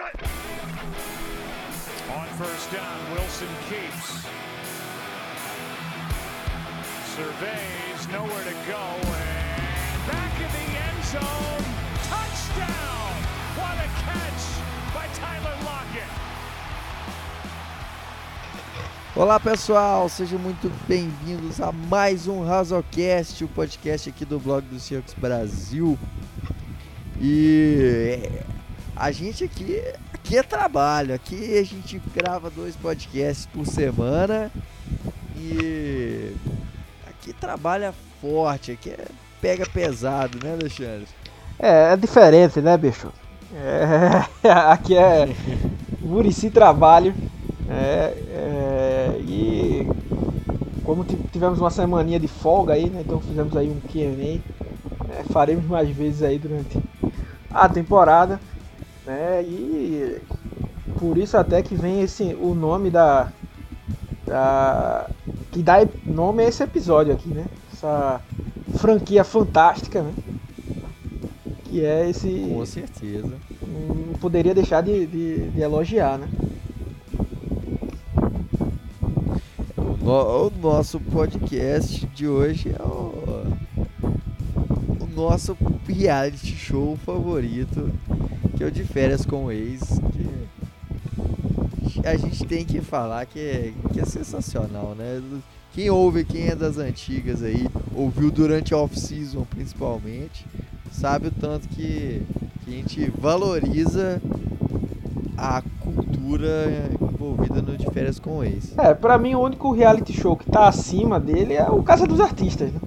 On first down, Wilson keeps. Surveys, nowhere to go, and back in the end zone. Touchdown! What a catch by Tyler Lockett. Olá pessoal, sejam muito bem-vindos a mais um Razocast, o podcast aqui do blog do Seahawks Brasil. E a gente aqui, aqui é trabalho, aqui a gente grava dois podcasts por semana e aqui trabalha forte, aqui é, pega pesado, né Alexandre? É, é diferente, né, bicho? É, aqui é Murici Trabalho. É, é, e como tivemos uma semaninha de folga aí, né? Então fizemos aí um Q&A. É, faremos mais vezes aí durante a temporada. Né, e por isso até que vem esse o nome da, da que dá nome a esse episódio aqui, né? Essa franquia fantástica, né? Que é esse. Com certeza. Não poderia deixar de, de, de elogiar, né? O, o nosso podcast de hoje é o, o nosso reality show favorito, que é o de férias com o ex, que a gente tem que falar que é, que é sensacional, né? Quem ouve, quem é das antigas aí, ouviu durante a off-season principalmente, sabe o tanto que, que a gente valoriza a cultura envolvida no de férias com o ex. É, pra mim o único reality show que tá acima dele é o Casa dos Artistas, né?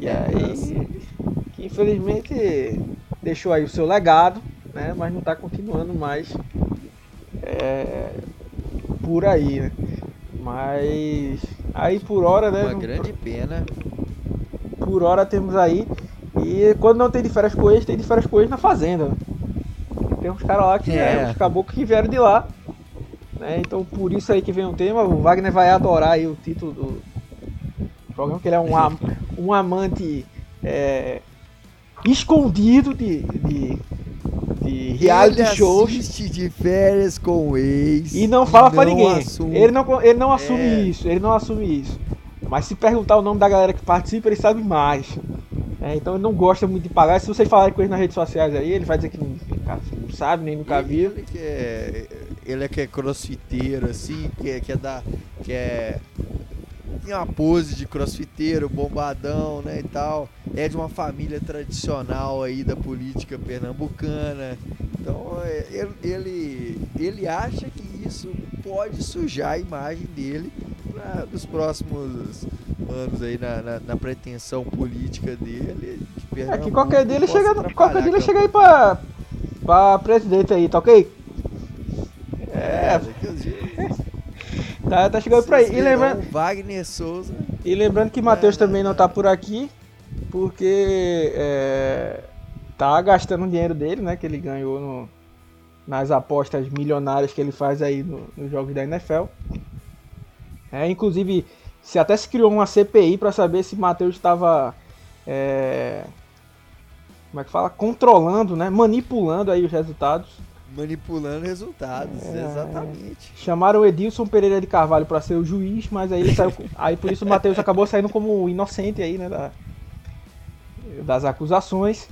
E aí, que infelizmente deixou aí o seu legado, né? Mas não tá continuando mais é, por aí, né? Mas aí por hora, né? Uma grande pena. Por hora temos aí. E quando não tem de férias com ex, tem de férias com ex na fazenda. Né? Tem uns caras lá que é. é, os caboclos que vieram de lá. Né? Então por isso aí que vem o tema. O Wagner vai adorar aí o título do programa, que ele é um, am um amante é, escondido de, de, de reality ele shows. de férias com o ex. E não fala para ninguém. Assume. Ele não, ele não assume é. isso. Ele não assume isso. Mas se perguntar o nome da galera que participa, ele sabe mais. É, então ele não gosta muito de pagar. Se vocês falarem com ele nas redes sociais aí, ele vai dizer que não, não sabe, nem nunca viu. Ele que é, ele é que é crossfiteiro, assim, que é, que é da. Que é. Tem uma pose de crossfiteiro, bombadão, né, e tal. É de uma família tradicional aí da política pernambucana. Então é, ele, ele, ele acha que isso pode sujar a imagem dele para os próximos anos aí na, na, na, pretensão política dele. De é que qualquer dia ele chega, qualquer dia ele chega aí pra, pra presidente aí, tá ok? É, tá, tá chegando por aí. E lembrando, Wagner Souza. E lembrando que Matheus é, também não tá por aqui, porque é, tá gastando o dinheiro dele, né? Que ele ganhou no, nas apostas milionárias que ele faz aí no, nos jogos da NFL. É, inclusive, se até se criou uma CPI para saber se Matheus estava é, como é que fala, controlando, né, manipulando aí os resultados. Manipulando resultados, é, exatamente. Chamaram o Edilson Pereira de Carvalho para ser o juiz, mas aí ele saiu, aí por isso o Matheus acabou saindo como inocente aí, né, da, das acusações.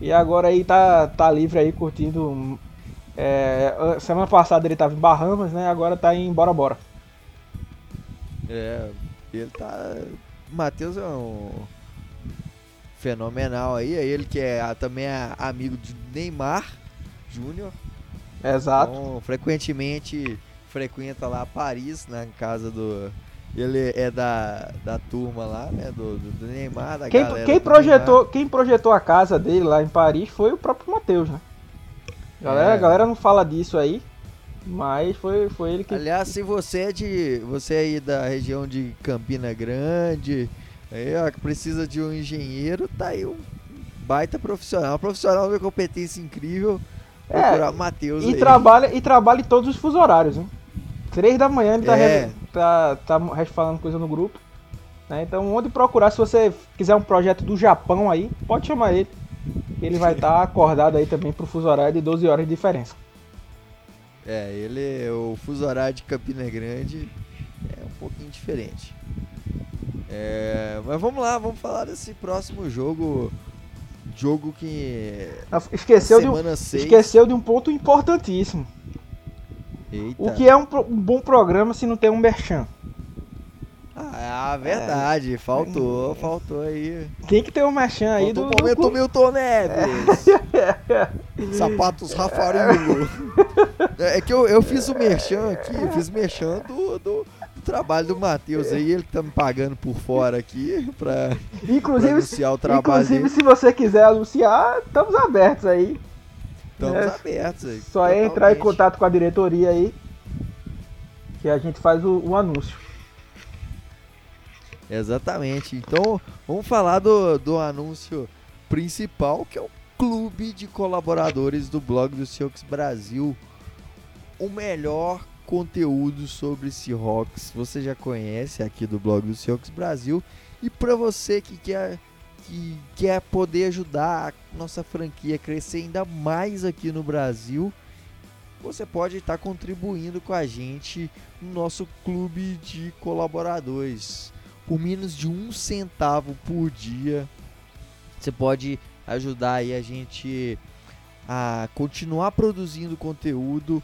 E agora aí tá, tá livre aí curtindo. É, semana passada ele tava em Bahamas, né? Agora tá em Bora Bora. É, ele tá. Matheus é um fenomenal aí. É ele que é também é amigo de Neymar Júnior. Exato. Então, frequentemente frequenta lá Paris, na casa do. Ele é da, da turma lá, né? Do, do Neymar, da quem, galera. Quem projetou, Neymar. quem projetou a casa dele lá em Paris foi o próprio Matheus, né? Galera, é. A galera não fala disso aí. Mas foi, foi ele que. Aliás, se você é de. Você é aí da região de Campina Grande, aí, ó, que precisa de um engenheiro, tá aí um baita profissional. Um profissional de competência incrível. É, Matheus e aí. trabalha E trabalha em todos os fusos horários, hein? Três da manhã ele tá, é. tá, tá falando coisa no grupo. Né? Então, onde procurar, se você quiser um projeto do Japão aí, pode chamar ele. ele vai estar tá acordado aí também pro fuso horário de 12 horas de diferença. É, ele, o fuso horário de Campina Grande é um pouquinho diferente. É, mas vamos lá, vamos falar desse próximo jogo. Jogo que. Esqueceu, de um, esqueceu de um ponto importantíssimo. Eita. O que é um, um, bom programa se não tem um merchan? Ah, é verdade. É. Faltou, faltou aí. Tem que ter um merchan aí faltou do. momento do Milton Neves. É. Sapatos Rafarinho. É, é que eu, eu fiz o merchan aqui, eu fiz o merchan do, do trabalho do Matheus aí, ele tá me pagando por fora aqui pra, inclusive, pra anunciar o trabalho Inclusive, dele. se você quiser anunciar, estamos abertos aí. Estamos é, abertos aí. Só totalmente. é entrar em contato com a diretoria aí, que a gente faz o, o anúncio. Exatamente. Então, vamos falar do, do anúncio principal, que é o clube de colaboradores do blog do Seahawks Brasil. O melhor conteúdo sobre Seahawks você já conhece aqui do blog do Seahawks Brasil. E para você que quer, que quer poder ajudar a nossa franquia a crescer ainda mais aqui no Brasil, você pode estar contribuindo com a gente no nosso clube de colaboradores. Por menos de um centavo por dia, você pode ajudar aí a gente a continuar produzindo conteúdo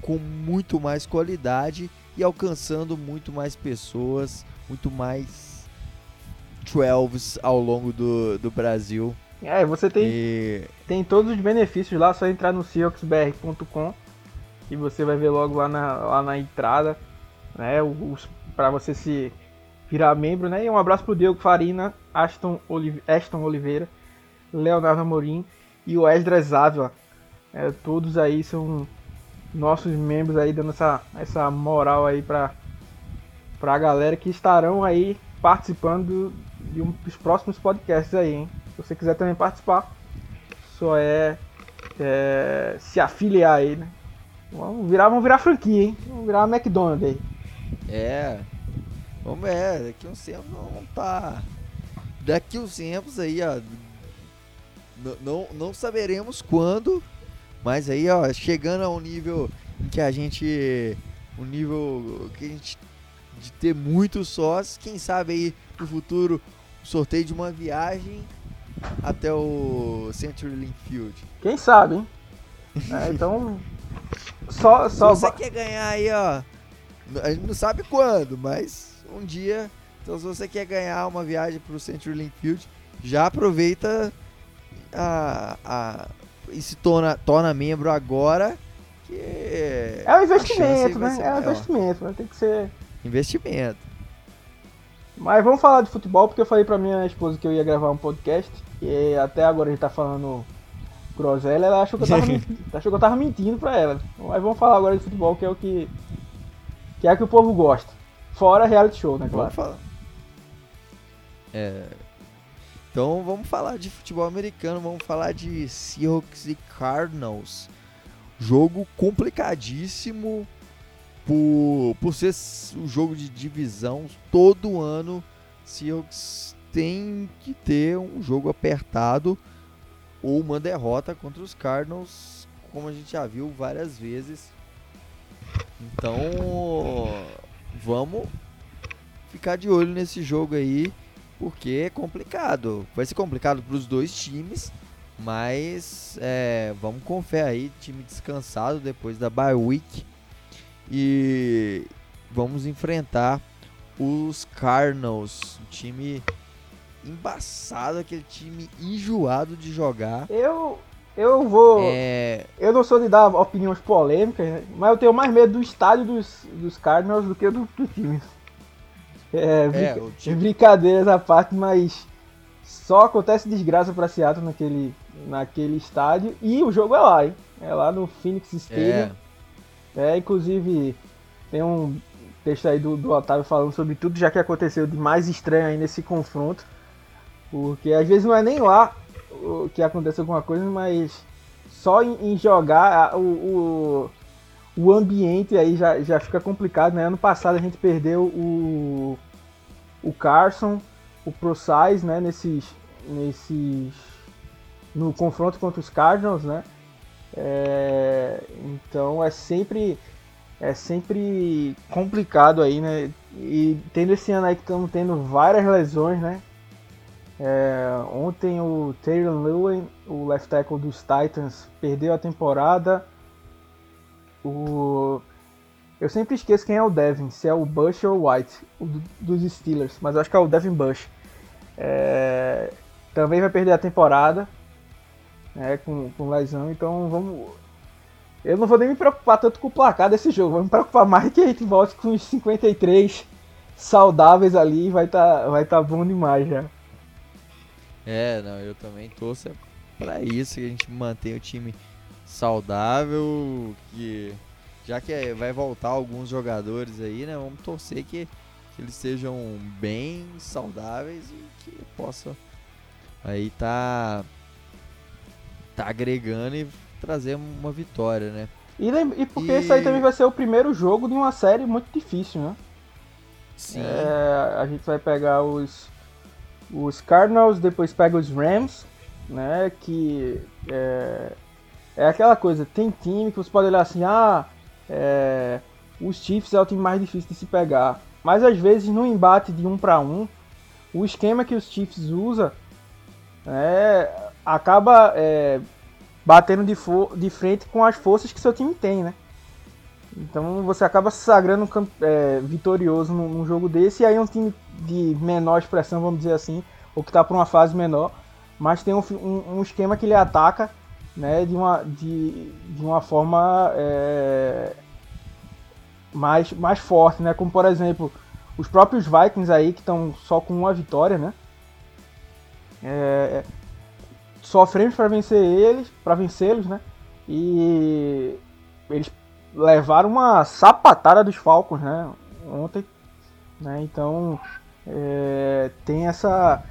com muito mais qualidade e alcançando muito mais pessoas, muito mais 12 ao longo do, do Brasil. É, você tem, e... tem todos os benefícios lá, só entrar no seahawksbr.com e você vai ver logo lá na, lá na entrada, né, os, para você se virar membro, né, e um abraço pro Diego Farina, Aston, Olive, Aston Oliveira, Leonardo Amorim e o Esdras Ávila, é, todos aí são nossos membros aí dando essa, essa moral aí pra, pra galera que estarão aí participando de um dos próximos podcasts aí, hein? Se você quiser também participar, só é, é se afiliar aí, né? Vamos virar, vamos virar franquia, hein? Vamos virar McDonald's aí. É. Vamos ver, daqui uns tempos não tá. Daqui uns tempos aí, ó. Não, não saberemos quando mas aí, ó, chegando a um nível em que a gente. Um nível que a gente. De ter muitos sócios, quem sabe aí no futuro sorteio de uma viagem até o Century Field. Quem sabe, hein? É, então. Só, só. Se você quer ganhar aí, ó. A gente não sabe quando, mas um dia. Então, se você quer ganhar uma viagem pro Century Field, já aproveita a, a, e se torna, torna membro agora. Que é um investimento, né? É um investimento, mas tem que ser. Investimento. Mas vamos falar de futebol, porque eu falei pra minha esposa que eu ia gravar um podcast. E até agora a gente tá falando groselha, ela achou que eu tava, achou que eu tava mentindo pra ela. Mas vamos falar agora de futebol, que é o que. que é o que o povo gosta. Fora reality show, né, claro. Vamos falar. É, então vamos falar de futebol americano, vamos falar de Seahawks e Cardinals. Jogo complicadíssimo por, por ser um jogo de divisão. Todo ano Seahawks tem que ter um jogo apertado ou uma derrota contra os Cardinals, como a gente já viu várias vezes. Então vamos ficar de olho nesse jogo aí porque é complicado. Vai ser complicado para os dois times, mas é, vamos com fé aí, time descansado depois da bye week e vamos enfrentar os Cardinals, um time embaçado, aquele time enjoado de jogar. Eu eu vou. É... Eu não sou de dar opiniões polêmicas, né? mas eu tenho mais medo do estádio dos, dos Cardinals do que do, do time. É, é time... brincadeiras à parte, mas só acontece desgraça para Seattle naquele, naquele estádio e o jogo é lá, hein? É lá no Phoenix Stadium. É, é inclusive tem um texto aí do, do Otávio falando sobre tudo já que aconteceu de mais estranho aí nesse confronto. Porque às vezes não é nem lá que acontece alguma coisa, mas só em, em jogar o, o, o ambiente aí já, já fica complicado, né? Ano passado a gente perdeu o, o Carson, o ProSize, né? Nesses, nesses no confronto contra os Cardinals, né? É, então é sempre é sempre complicado aí, né? E tendo esse ano aí que estamos tendo várias lesões, né? É, ontem o Taylor Lewin, o left tackle dos Titans, perdeu a temporada. O eu sempre esqueço quem é o Devin, se é o Bush ou o White, o dos Steelers, mas acho que é o Devin Bush. É, também vai perder a temporada né, com, com lesão, então vamos. Eu não vou nem me preocupar tanto com o placar desse jogo, vou me preocupar mais que a gente volte com os 53 saudáveis ali e vai estar tá, vai tá bom demais já. É, não, eu também torço para isso, que a gente mantenha o time saudável, que já que vai voltar alguns jogadores aí, né? Vamos torcer que, que eles sejam bem saudáveis e que possa aí tá tá agregando e trazer uma vitória, né? E, e porque e... esse aí também vai ser o primeiro jogo de uma série muito difícil, né? Sim. É, a gente vai pegar os os Cardinals, depois pega os Rams, né? Que é, é aquela coisa, tem time que você pode olhar assim, ah, é, os Chiefs é o time mais difícil de se pegar. Mas às vezes no embate de um para um, o esquema que os Chiefs usa é, acaba é, batendo de, de, frente com as forças que seu time tem, né? Então você acaba se sagrando é, vitorioso num, num, jogo desse, e aí um time de menor expressão, vamos dizer assim, ou que está para uma fase menor, mas tem um, um, um esquema que ele ataca né, de, uma, de, de uma forma é, mais, mais forte, né? Como por exemplo, os próprios Vikings aí que estão só com uma vitória, né? É, sofremos para vencer eles, para vencê-los, né? E eles levaram uma sapatada dos Falcons, né? Ontem, né? Então é, tem essa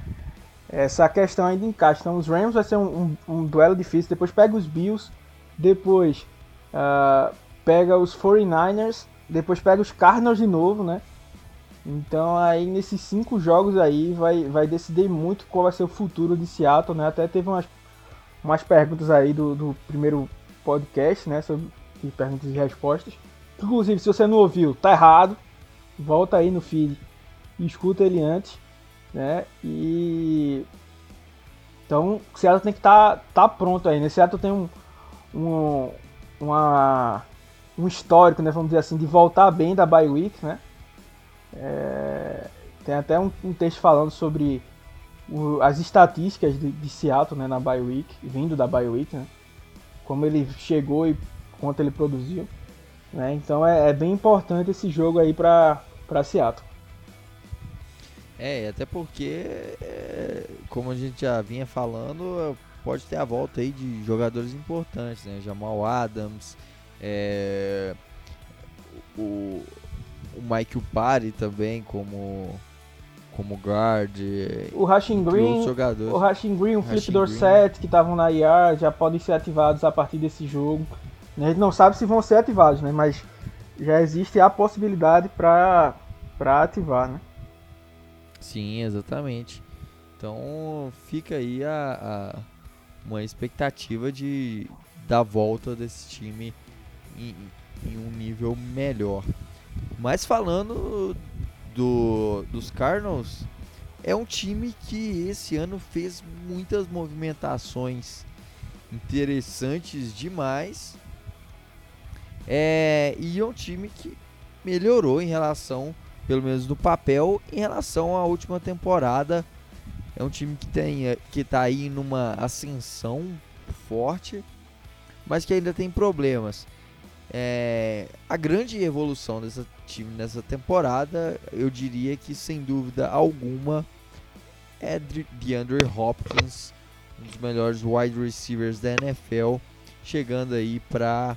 essa questão aí de encaixe. Então, os Rams vai ser um, um, um duelo difícil. Depois pega os Bills, depois uh, pega os 49ers, depois pega os Cardinals de novo, né? Então, aí nesses cinco jogos aí vai, vai decidir muito qual vai ser o futuro de Seattle, né? Até teve umas, umas perguntas aí do, do primeiro podcast, né? Sobre perguntas e respostas. Inclusive, se você não ouviu, tá errado. Volta aí no feed e escuta ele antes né? E então o Seattle tem que estar tá, tá pronto aí, né? O Seattle tem um, um, uma, um histórico, né? Vamos dizer assim, de voltar bem da bye week, né? É, tem até um, um, texto falando sobre o, as estatísticas de, de, Seattle, né? Na bye week, vindo da bye week, né? Como ele chegou e quanto ele produziu, né? Então é, é bem importante esse jogo aí para Seattle. É, até porque, é, como a gente já vinha falando, pode ter a volta aí de jogadores importantes, né? Jamal Adams, é, o, o Mike Upari também como como guard. O Rashing Green, o Rashing Green, o Flip Dorset que estavam na IR já podem ser ativados a partir desse jogo. A gente não sabe se vão ser ativados, né? Mas já existe a possibilidade para para ativar, né? Sim, exatamente. Então fica aí a, a uma expectativa de da volta desse time em, em, um nível melhor. Mas falando do, dos Cardinals, é um time que esse ano fez muitas movimentações interessantes demais. É, e é um time que melhorou em relação pelo menos no papel, em relação à última temporada. É um time que tem que tá aí numa ascensão forte, mas que ainda tem problemas. É, a grande evolução desse time nessa temporada, eu diria que sem dúvida alguma é de Andrew Hopkins, um dos melhores wide receivers da NFL, chegando aí para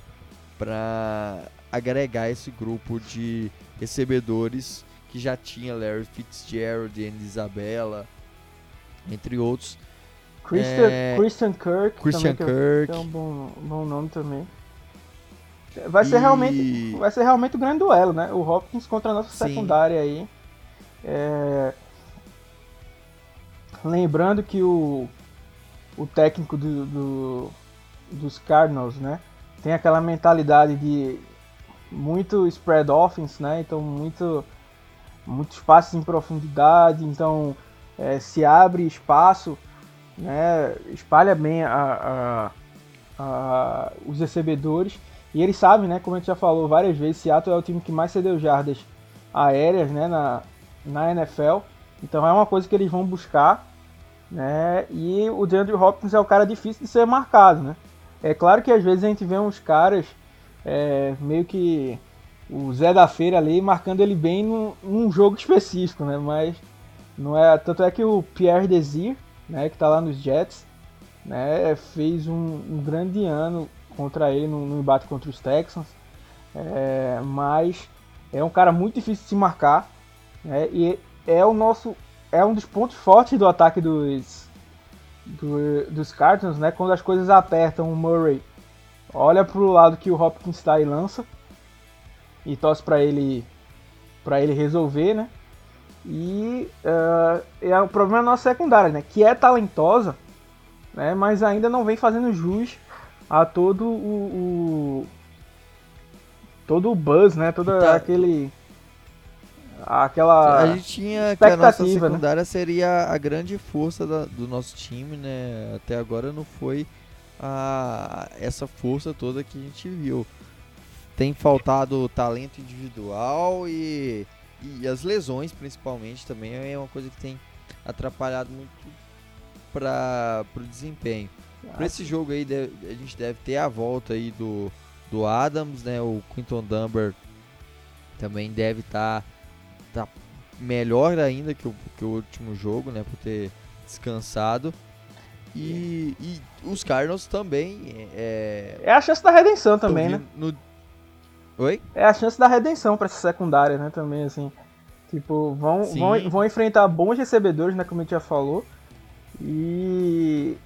para agregar esse grupo de recebedores que já tinha Larry Fitzgerald, e Isabella, entre outros. Christian, é... Christian Kirk. Christian também, Kirk. É um bom, bom nome também. Vai ser, e... realmente, vai ser realmente um grande duelo, né? O Hopkins contra a nossa Sim. secundária aí. É... Lembrando que o, o técnico do, do, dos Cardinals, né? Tem aquela mentalidade de muito spread offense, né? Então muito muitos passes em profundidade, então é, se abre espaço, né? Espalha bem a, a, a, os recebedores e ele sabe, né? Como a gente já falou várias vezes, Seattle é o time que mais cedeu jardas aéreas, né? Na, na NFL. Então é uma coisa que eles vão buscar, né? E o DeAndre Hopkins é o cara difícil de ser marcado, né? É claro que às vezes a gente vê uns caras é, meio que o Zé da Feira ali marcando ele bem num, num, jogo específico, né? Mas não é tanto é que o Pierre Desir, né? Que tá lá nos Jets, né? Fez um, um grande ano contra ele no, no embate contra os Texans, é, mas é um cara muito difícil de se marcar, né? E é o nosso é um dos pontos fortes do ataque dos do, dos Cardinals, né? Quando as coisas apertam, o Murray olha pro lado que o Hopkins está e lança e torce para ele para ele resolver, né? E uh, é o problema é a nossa secundária, né? Que é talentosa, né? Mas ainda não vem fazendo jus a todo o, o todo o buzz, né? Todo tá. aquele aquela a gente tinha que a nossa né? secundária né? seria a grande força da, do nosso time, né? Até agora não foi a, essa força toda que a gente viu. Tem faltado talento individual e, e as lesões, principalmente, também é uma coisa que tem atrapalhado muito para o desempenho. Ah, para esse jogo aí, a gente deve ter a volta aí do, do Adams, né? O Quinton Dunbar também deve estar tá, tá melhor ainda que o, que o último jogo, né? Por ter descansado. E, e os Cardinals também. É, é a chance da redenção também, né? No... Oi? É a chance da redenção para essa secundária, né? Também, assim. Tipo, vão, vão, vão enfrentar bons recebedores, né? Como a gente já falou. E.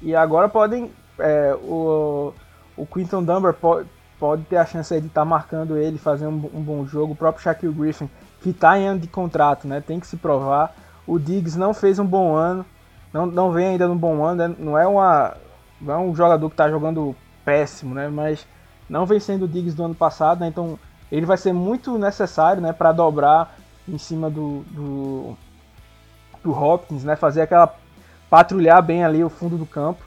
E agora podem. É, o, o Quinton Dunbar pode, pode ter a chance de estar tá marcando ele, fazer um, um, bom jogo. O próprio Shaquille Griffin, que está em ano de contrato, né? Tem que se provar. O Diggs não fez um bom ano não, não vem ainda no bom ano, né? não é uma não é um jogador que está jogando péssimo, né? Mas não vem sendo o Diggs do ano passado, né? Então ele vai ser muito necessário, né? Para dobrar em cima do, do, do Hopkins, né? Fazer aquela patrulhar bem ali o fundo do campo,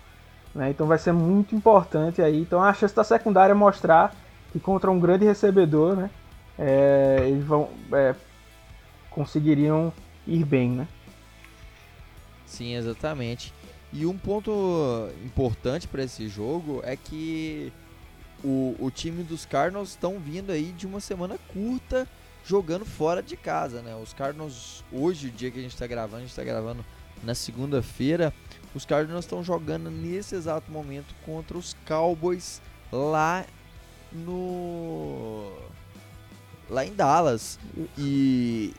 né? Então vai ser muito importante aí. Então a chance da secundária mostrar que contra um grande recebedor, né? É, eles vão é, conseguiriam ir bem, né? Sim, exatamente. E um ponto importante para esse jogo é que o, o time dos Cardinals estão vindo aí de uma semana curta jogando fora de casa, né? Os Cardinals, hoje, o dia que a gente está gravando, a gente está gravando na segunda-feira, os Cardinals estão jogando nesse exato momento contra os Cowboys lá no lá em Dallas e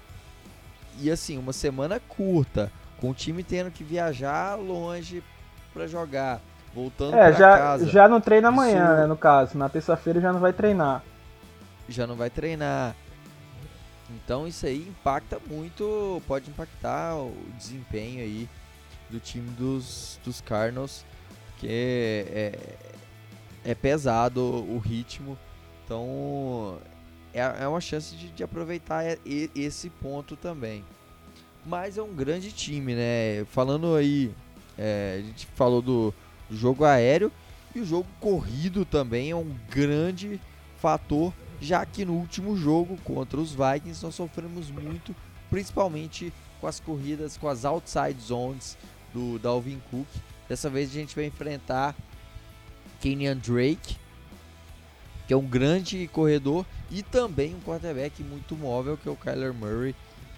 e assim uma semana curta com o time tendo que viajar longe para jogar, voltando é, já, casa. Já não treina amanhã, Isso... né, no caso. Na terça-feira já não vai treinar. Já não vai treinar. Então isso aí impacta muito, pode impactar o desempenho aí do time dos, dos Cardinals, que é, é, é pesado o ritmo. Então é, é uma chance de, de aproveitar esse ponto também mas é um grande time, né? Falando aí, é, a gente falou do, jogo aéreo e o jogo corrido também é um grande fator, já que no último jogo contra os Vikings nós sofremos muito, principalmente com as corridas, com as outside zones do Dalvin Cook. Dessa vez a gente vai enfrentar Kenyan Drake, que é um grande corredor, e também um quarterback muito móvel, que é o Kyler Murray.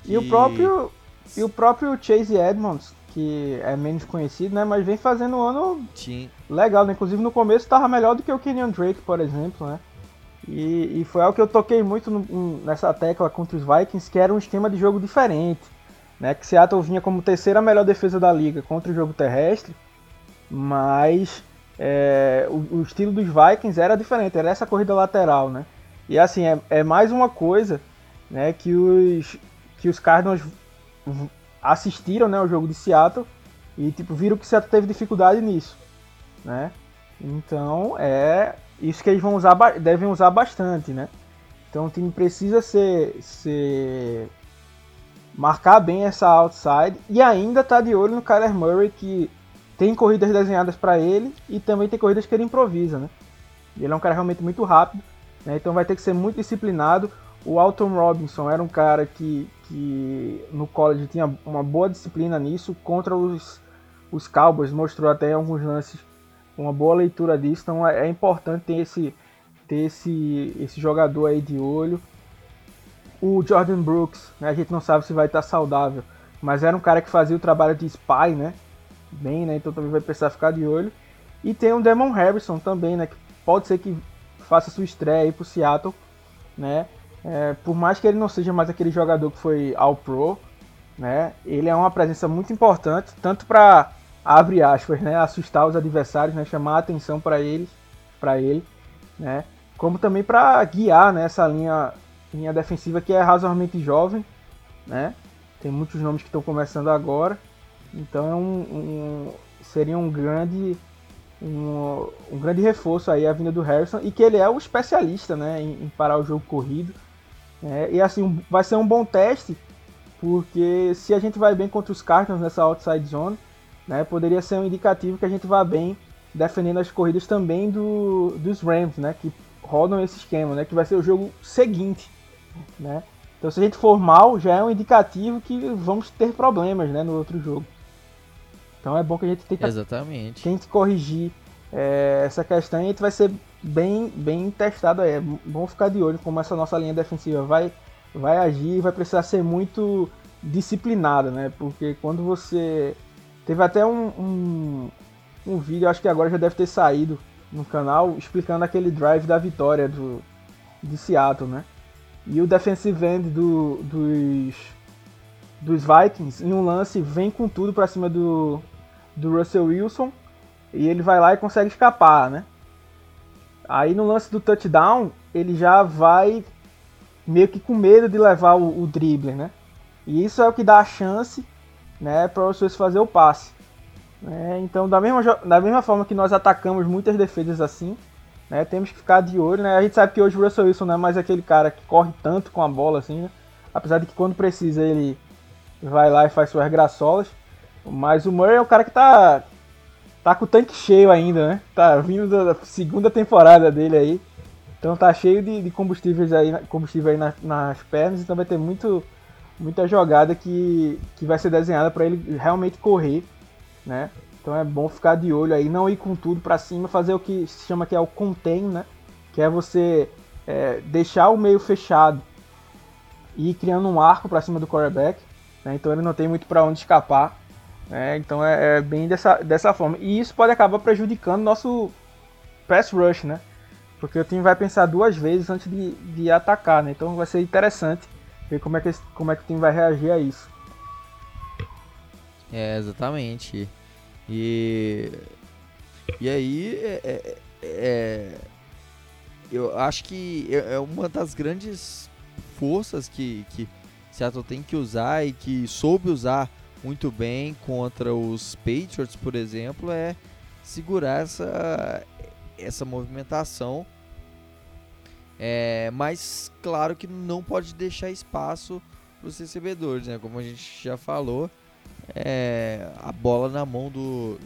E o próprio e o próprio Chase Edmonds, que é menos conhecido, né? Mas vem fazendo um ano Sim. legal, né? Inclusive no começo estava melhor do que o Kenyon Drake, por exemplo, né? E, e foi algo que eu toquei muito no, nessa tecla contra os Vikings, que era um esquema de jogo diferente. Né? Que Seattle vinha como terceira melhor defesa da liga contra o jogo terrestre, mas é, o, o, estilo dos Vikings era diferente, era essa corrida lateral, né? E assim, é, é mais uma coisa né, que os, que os Cardinals assistiram né, o jogo de Seattle E tipo, viram que Seattle teve dificuldade nisso, né? Então é isso que eles vão usar, devem usar bastante, né? Então o time precisa ser, ser marcar bem essa outside e ainda tá de olho no Kyler Murray que tem corridas desenhadas para ele e também tem corridas que ele improvisa, né? Ele é um cara realmente muito rápido, né? então vai ter que ser muito disciplinado. O Alton Robinson era um cara que, que no college tinha uma boa disciplina nisso, contra os, os Cowboys mostrou até alguns lances uma boa leitura disso, então é, é importante ter esse, ter esse, esse jogador aí de olho. O Jordan Brooks, né, a gente não sabe se vai estar saudável, mas era um cara que fazia o trabalho de spy, né? Bem, né? Então também vai precisar ficar de olho. E tem o Demon Harrison também, né? Que pode ser que faça sua estreia aí pro Seattle, né? É, por mais que ele não seja mais aquele jogador que foi ao Pro, né? Ele é uma presença muito importante, tanto para abre aspas, né? Assustar os adversários, né? Chamar a atenção para eles, para ele, né? Como também para guiar né, essa linha, linha defensiva que é razoavelmente jovem, né? Tem muitos nomes que estão começando agora, então é um, um seria um grande um, um, grande reforço aí a vinda do Harrison e que ele é o especialista né, em, em parar o jogo corrido. Né, e assim, vai ser um bom teste, porque se a gente vai bem contra os Cardinals nessa outside zone, né, poderia ser um indicativo que a gente vá bem defendendo as corridas também do, dos Rams, né, que rodam esse esquema, né, que vai ser o jogo seguinte. Né. Então se a gente for mal, já é um indicativo que vamos ter problemas né, no outro jogo. Então é bom que a gente tente, Exatamente. tente corrigir é, essa questão e vai ser bem, bem testado. É bom ficar de olho como essa nossa linha defensiva vai, vai agir vai precisar ser muito disciplinada, né? Porque quando você. Teve até um, um, um vídeo, acho que agora já deve ter saído no canal, explicando aquele drive da vitória do, de Seattle, né? E o defensive end do, dos dos Vikings, em um lance, vem com tudo para cima do, do Russell Wilson e ele vai lá e consegue escapar, né? Aí no lance do touchdown, ele já vai meio que com medo de levar o, o drible, né? E isso é o que dá a chance, né, para o Russell fazer o passe. É, então, da mesma, da mesma forma que nós atacamos muitas defesas assim, né, temos que ficar de olho, né? A gente sabe que hoje o Russell Wilson não é mais aquele cara que corre tanto com a bola assim, né? Apesar de que quando precisa ele vai lá e faz suas graçolas. Mas o Murray é o cara que tá, tá com o tanque cheio ainda, né? Tá vindo da segunda temporada dele aí. Então tá cheio de, de combustíveis aí, combustível aí nas, nas pernas, então vai ter muito, muita jogada que, que vai ser desenhada para ele realmente correr, né? Então é bom ficar de olho aí, não ir com tudo para cima, fazer o que se chama que é o contain, né? Que é você é, deixar o meio fechado e ir criando um arco para cima do quarterback né? Então ele não tem muito para onde escapar. Né? Então é, é, bem dessa, dessa forma. E isso pode acabar prejudicando nosso pass rush, né? Porque o time vai pensar duas vezes antes de, de atacar, né? Então vai ser interessante ver como é, que, como é que o time vai reagir a isso. É, exatamente. E, e aí, é, é, é, eu acho que é, é uma das grandes forças que, que, Seattle tem que usar e que soube usar muito bem contra os Patriots, por exemplo, é segurar essa, essa movimentação. É, mas claro que não pode deixar espaço para os recebedores, né? Como a gente já falou, é, a bola na mão do,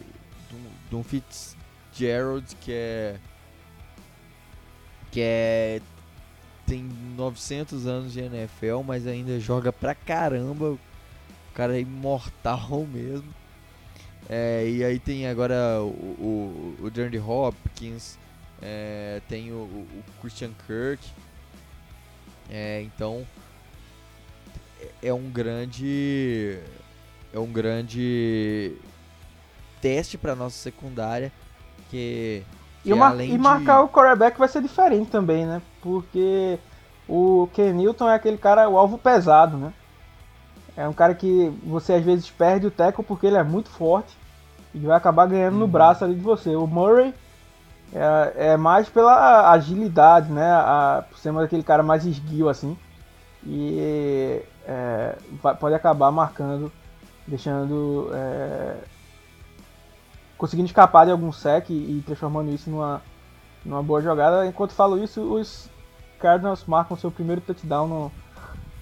do, do Fitzgerald que é que é tem 900 anos de NFL, mas ainda joga pra caramba. O cara é imortal mesmo. É, e aí tem agora o, o, o Johnny Hopkins, é, tem o, o, Christian Kirk. É, então é, é um grande é um grande teste para nossa secundária que e, mar e marcar de... o quarterback vai ser diferente também, né? Porque o Ken Newton é aquele cara, o alvo pesado, né? É um cara que você às vezes perde o teco porque ele é muito forte e vai acabar ganhando uhum. no braço ali de você. O Murray é, é mais pela agilidade, né? A, por ser aquele cara mais esguio assim. E é, pode acabar marcando, deixando é, conseguindo escapar de algum sec e, e transformando isso numa, numa boa jogada. Enquanto falo isso, os Cardinals marcam seu primeiro touchdown no,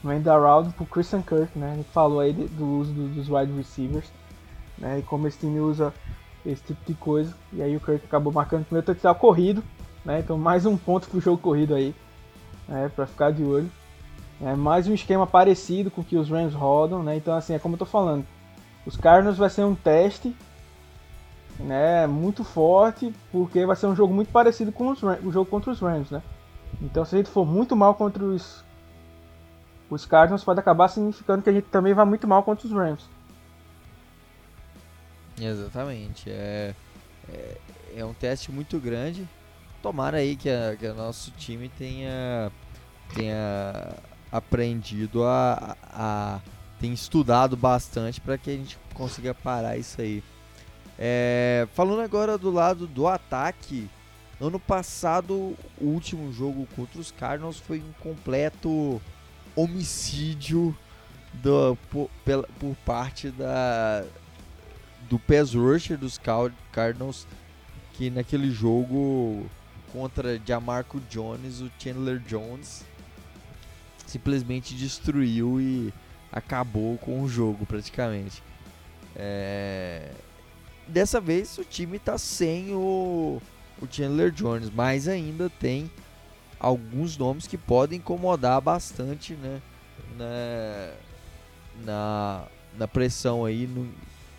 no end round pro Christian Kirk, né? Gente falou aí do uso do, dos wide receivers, né? E como esse time usa esse tipo de coisa. E aí o Kirk acabou marcando o primeiro touchdown corrido, né? Então mais um ponto pro jogo corrido aí, né? Pra ficar de olho. É mais um esquema parecido com o que os Rams rodam, né? Então assim, é como eu tô falando. Os Cardinals vai ser um teste né, muito forte, porque vai ser um jogo muito parecido com os, o jogo contra os Rams, né? Então se a gente for muito mal contra os os Cardinals pode acabar significando que a gente também vai muito mal contra os Rams. Exatamente. É, é, é um teste muito grande. Tomara aí que, que o nosso time tenha, tenha aprendido a, a, a tem estudado bastante para que a gente consiga parar isso aí. É, falando agora do lado do ataque, ano passado o último jogo contra os Cardinals foi um completo homicídio do, por, pela, por parte da do pass rusher dos Cardinals que naquele jogo contra Jamarco Jones, o Chandler Jones simplesmente destruiu e acabou com o jogo praticamente. É... Dessa vez o time está sem o, o Chandler Jones, mas ainda tem alguns nomes que podem incomodar bastante né, na, na, na pressão aí no,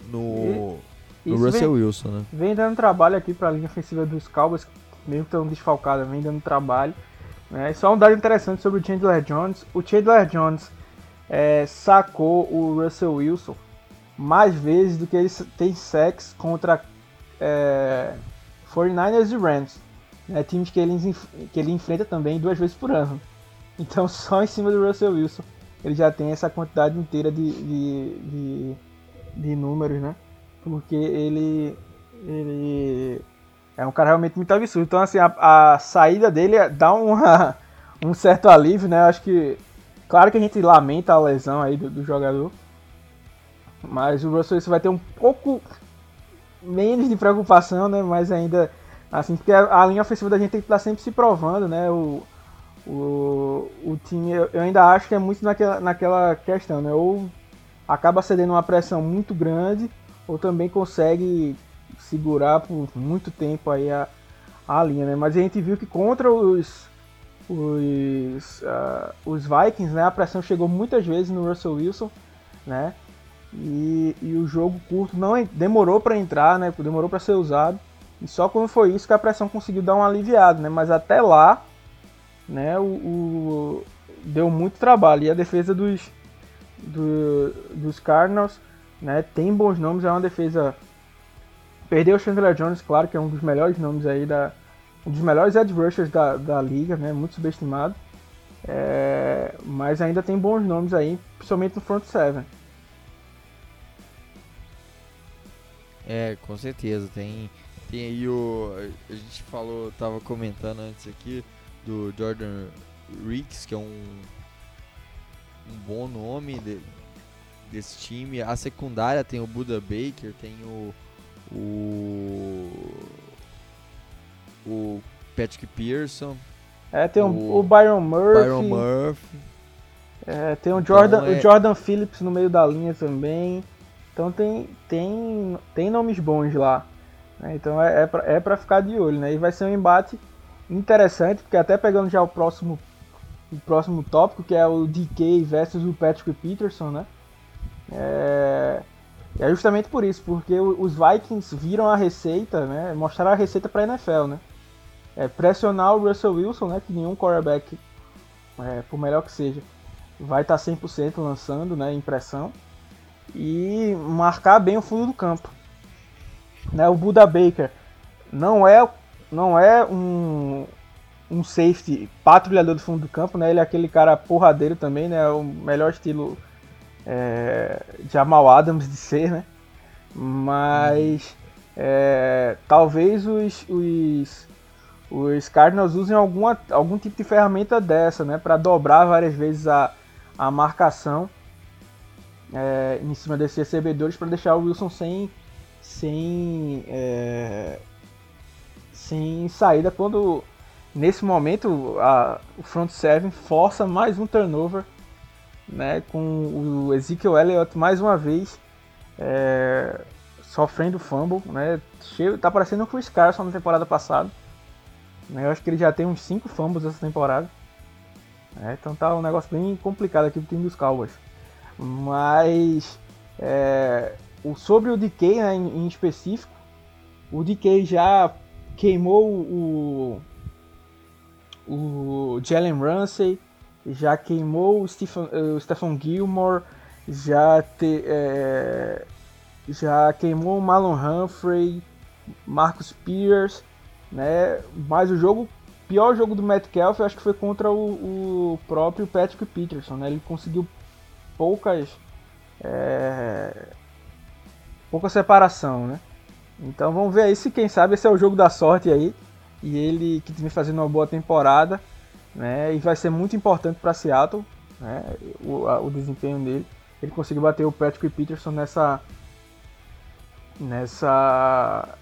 no, no Russell vem, Wilson. Né? Vem dando trabalho aqui para a linha ofensiva dos Cowboys, mesmo estão desfalcados, vem dando trabalho. Né? Só um dado interessante sobre o Chandler Jones. O Chandler Jones é, sacou o Russell Wilson mais vezes do que ele tem sacks contra é, 49ers e Rams. Né, times que ele, que ele enfrenta também duas vezes por ano. Então só em cima do Russell Wilson ele já tem essa quantidade inteira de, de, de, de números, né? Porque ele, ele é um cara realmente muito absurdo. Então assim, a, a saída dele dá uma, um certo alívio, né? Acho que Claro que a gente lamenta a lesão aí do, do jogador. Mas o Russell Wilson vai ter um pouco menos de preocupação, né? Mas ainda assim, porque a, linha ofensiva da gente tem que estar sempre se provando, né? O, o, o time, eu ainda acho que é muito naquela, naquela questão, né? Ou acaba cedendo uma pressão muito grande, ou também consegue segurar por muito tempo aí a, a linha, né? Mas a gente viu que contra os os, uh, os Vikings, né? A pressão chegou muitas vezes no Russell Wilson, né? E, e o jogo curto não demorou para entrar, né? Demorou para ser usado. E só quando foi isso que a pressão conseguiu dar um aliviado, né? Mas até lá, né? O, o deu muito trabalho. E a defesa dos, do, dos Cardinals, né? Tem bons nomes. É uma defesa. Perdeu o Chandler Jones, claro que é um dos melhores nomes aí da, um dos melhores rushers da, da liga, né? Muito subestimado. É, mas ainda tem bons nomes aí, principalmente no front seven. É, com certeza. Tem, tem aí o. A gente falou, tava comentando antes aqui do Jordan Ricks, que é um, um bom nome de, desse time. A secundária tem o Buda Baker, tem o. o o Patrick Pearson. É, tem o, o Byron Murphy. Byron Murphy. É, tem o Jordan, então, é... o Jordan Phillips no meio da linha também. Então tem, tem, tem nomes bons lá. Né? Então é, é, pra, é ficar de olho, né? E vai ser um embate interessante, porque até pegando já o próximo, o próximo tópico, que é o DK versus o Patrick Peterson, né? É, é justamente por isso, porque os Vikings viram a receita, né? Mostraram a receita para a NFL, né? É pressionar o Russell Wilson, né? Que nenhum quarterback, é, por melhor que seja, vai estar tá 100% lançando, né? Impressão e marcar bem o fundo do campo. Né? O Buda Baker não é não é um, um safety patrulhador do fundo do campo, né? Ele é aquele cara porradeiro também, né? O melhor estilo é, Jamal Adams de ser, né? Mas é, talvez os, os, os Cardinals usem alguma, algum tipo de ferramenta dessa, né? Para dobrar várias vezes a, a marcação é, em cima desses recebedores para deixar o Wilson sem, sem é, sem saída quando nesse momento a, o front seven força mais um turnover né, com o Ezekiel Elliott mais uma vez é, sofrendo fumble, né, cheio, tá parecendo o Chris Carson na temporada passada, né, eu acho que ele já tem uns 5 fumbles essa temporada, é, então tá um negócio bem complicado aqui pro time dos Cowboys, mas é, o, sobre o DK né, em, em específico, o DK já queimou o, o Jalen Ramsey, já queimou o Stephen, o Stephen Gilmore, já, te, é, já queimou o Marlon Humphrey, Marcus Pierce, né? Mas o jogo, pior jogo do Metcalf, eu acho que foi contra o, o próprio Patrick Peterson, né? Ele conseguiu poucas é, pouca separação, né? Então vamos ver aí se quem sabe esse é o jogo da sorte aí e ele que vem fazendo uma boa temporada, né? E vai ser muito importante para Seattle, né? O, a, o desempenho dele. Ele conseguiu bater o Patrick Peterson nessa nessa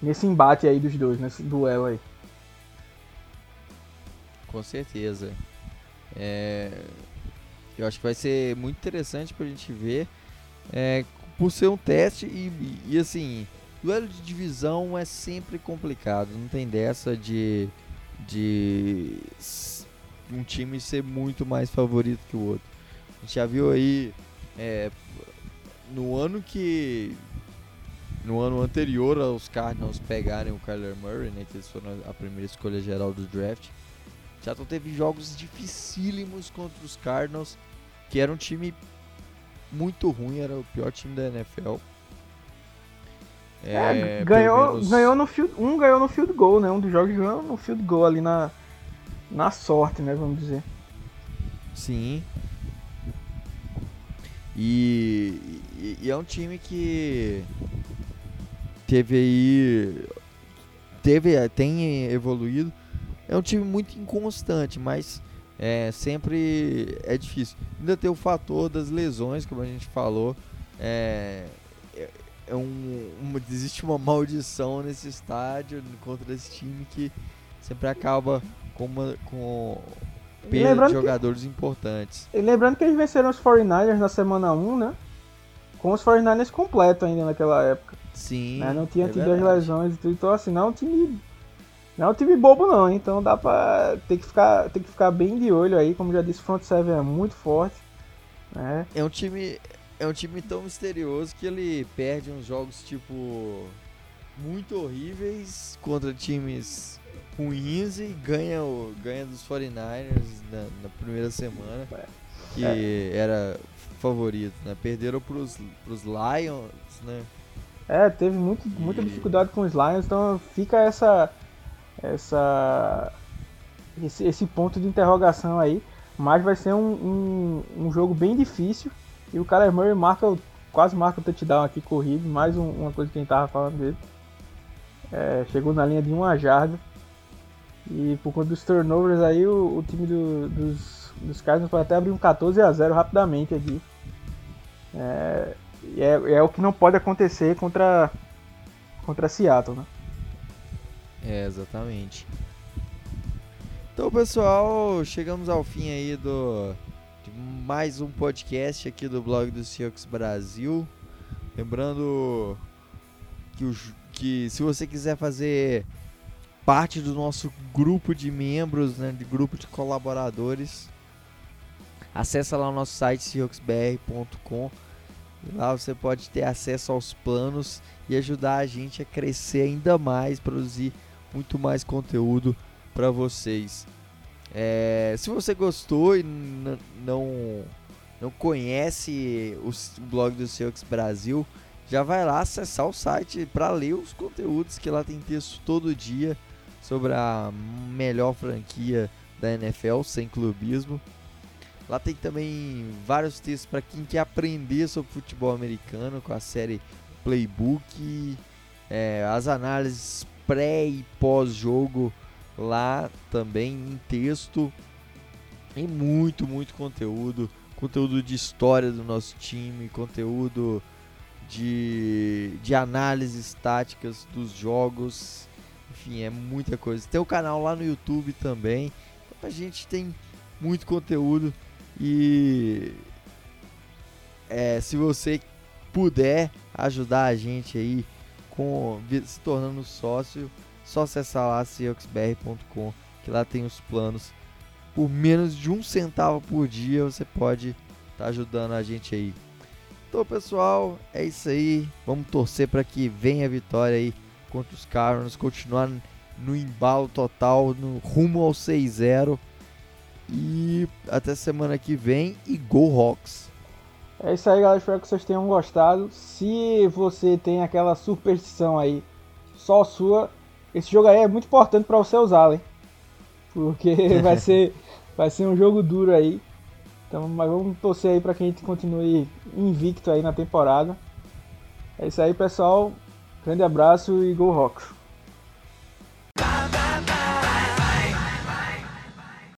nesse embate aí dos dois, nesse duelo aí. Com certeza. É, eu acho que vai ser muito interessante pra gente ver. É, por ser um teste e, e, assim, duelo de divisão é sempre complicado. Não tem dessa de, de um time ser muito mais favorito que o outro. A gente já viu aí é, no ano que no ano anterior aos Cardinals pegarem o Kyler Murray, né, que eles foram a primeira escolha geral do draft. Já teve jogos dificílimos contra os Cardinals, que era um time muito ruim, era o pior time da NFL. É, é ganhou, menos... ganhou no field, um ganhou no field goal, né? Um dos jogos ganhou no field goal ali na, na sorte, né? Vamos dizer. Sim. E, e, e é um time que teve aí teve tem evoluído. É um time muito inconstante, mas é, sempre é difícil. Ainda tem o fator das lesões, como a gente falou. É, é, é um, uma, existe uma maldição nesse estádio contra esse time que sempre acaba com, uma, com perda de jogadores que, importantes. E lembrando que eles venceram os 49ers na semana 1, né? Com os 49ers completo ainda naquela época. Sim. Né? Não tinha é tido as lesões e tudo. Então, assim, não é um time não é um time bobo não, então dá pra. Tem que ficar, tem que ficar bem de olho aí, como já disse, o front seven é muito forte. Né? É um time. É um time tão misterioso que ele perde uns jogos tipo muito horríveis contra times ruins e ganha, o, ganha dos 49ers na, na primeira semana. É. Que é. era favorito, né? Perderam pros, pros Lions, né? É, teve muito, muita dificuldade com os Lions, então fica essa essa esse, esse ponto de interrogação aí. Mas vai ser um, um, um jogo bem difícil. E o Kyler Murray marca, quase marca o touchdown aqui corrido. Mais um, uma coisa que a gente tava falando dele. É, chegou na linha de uma jarda. E por conta dos turnovers aí, o, o time do, dos, dos Cardinals pode até abrir um 14 a 0 rapidamente aqui. É, é, é o que não pode acontecer contra, contra Seattle, né? É, exatamente. Então, pessoal, chegamos ao fim aí do de mais um podcast aqui do blog do Seahawks Brasil. Lembrando que, o, que se você quiser fazer parte do nosso grupo de membros, né, de grupo de colaboradores, acessa lá o nosso site seahawksbr.com. Lá você pode ter acesso aos planos e ajudar a gente a crescer ainda mais, produzir muito mais conteúdo para vocês. É, se você gostou e não não conhece o blog do Seahawks Brasil, já vai lá acessar o site para ler os conteúdos que lá tem texto todo dia sobre a melhor franquia da NFL sem clubismo. Lá tem também vários textos para quem quer aprender sobre futebol americano com a série Playbook, é, as análises pré e pós-jogo lá também em texto. E muito, muito conteúdo. Conteúdo de história do nosso time, conteúdo de, de análises táticas dos jogos. Enfim, é muita coisa. Tem o canal lá no YouTube também. A gente tem muito conteúdo e é, se você puder ajudar a gente aí com se tornando sócio, só acessar lá cxbr.com que lá tem os planos. Por menos de um centavo por dia você pode estar tá ajudando a gente aí. Então, pessoal, é isso aí. Vamos torcer para que venha a vitória aí contra os Cardinals, continuar no embalo total, no rumo ao 6-0. E até semana que vem e Go Hawks! É isso aí, galera. Espero que vocês tenham gostado. Se você tem aquela superstição aí, só sua, esse jogo aí é muito importante para você usá-lo, hein? Porque vai ser, vai ser um jogo duro aí. Então, mas vamos torcer aí para que a gente continue invicto aí na temporada. É isso aí, pessoal. Grande abraço e Go Rocks!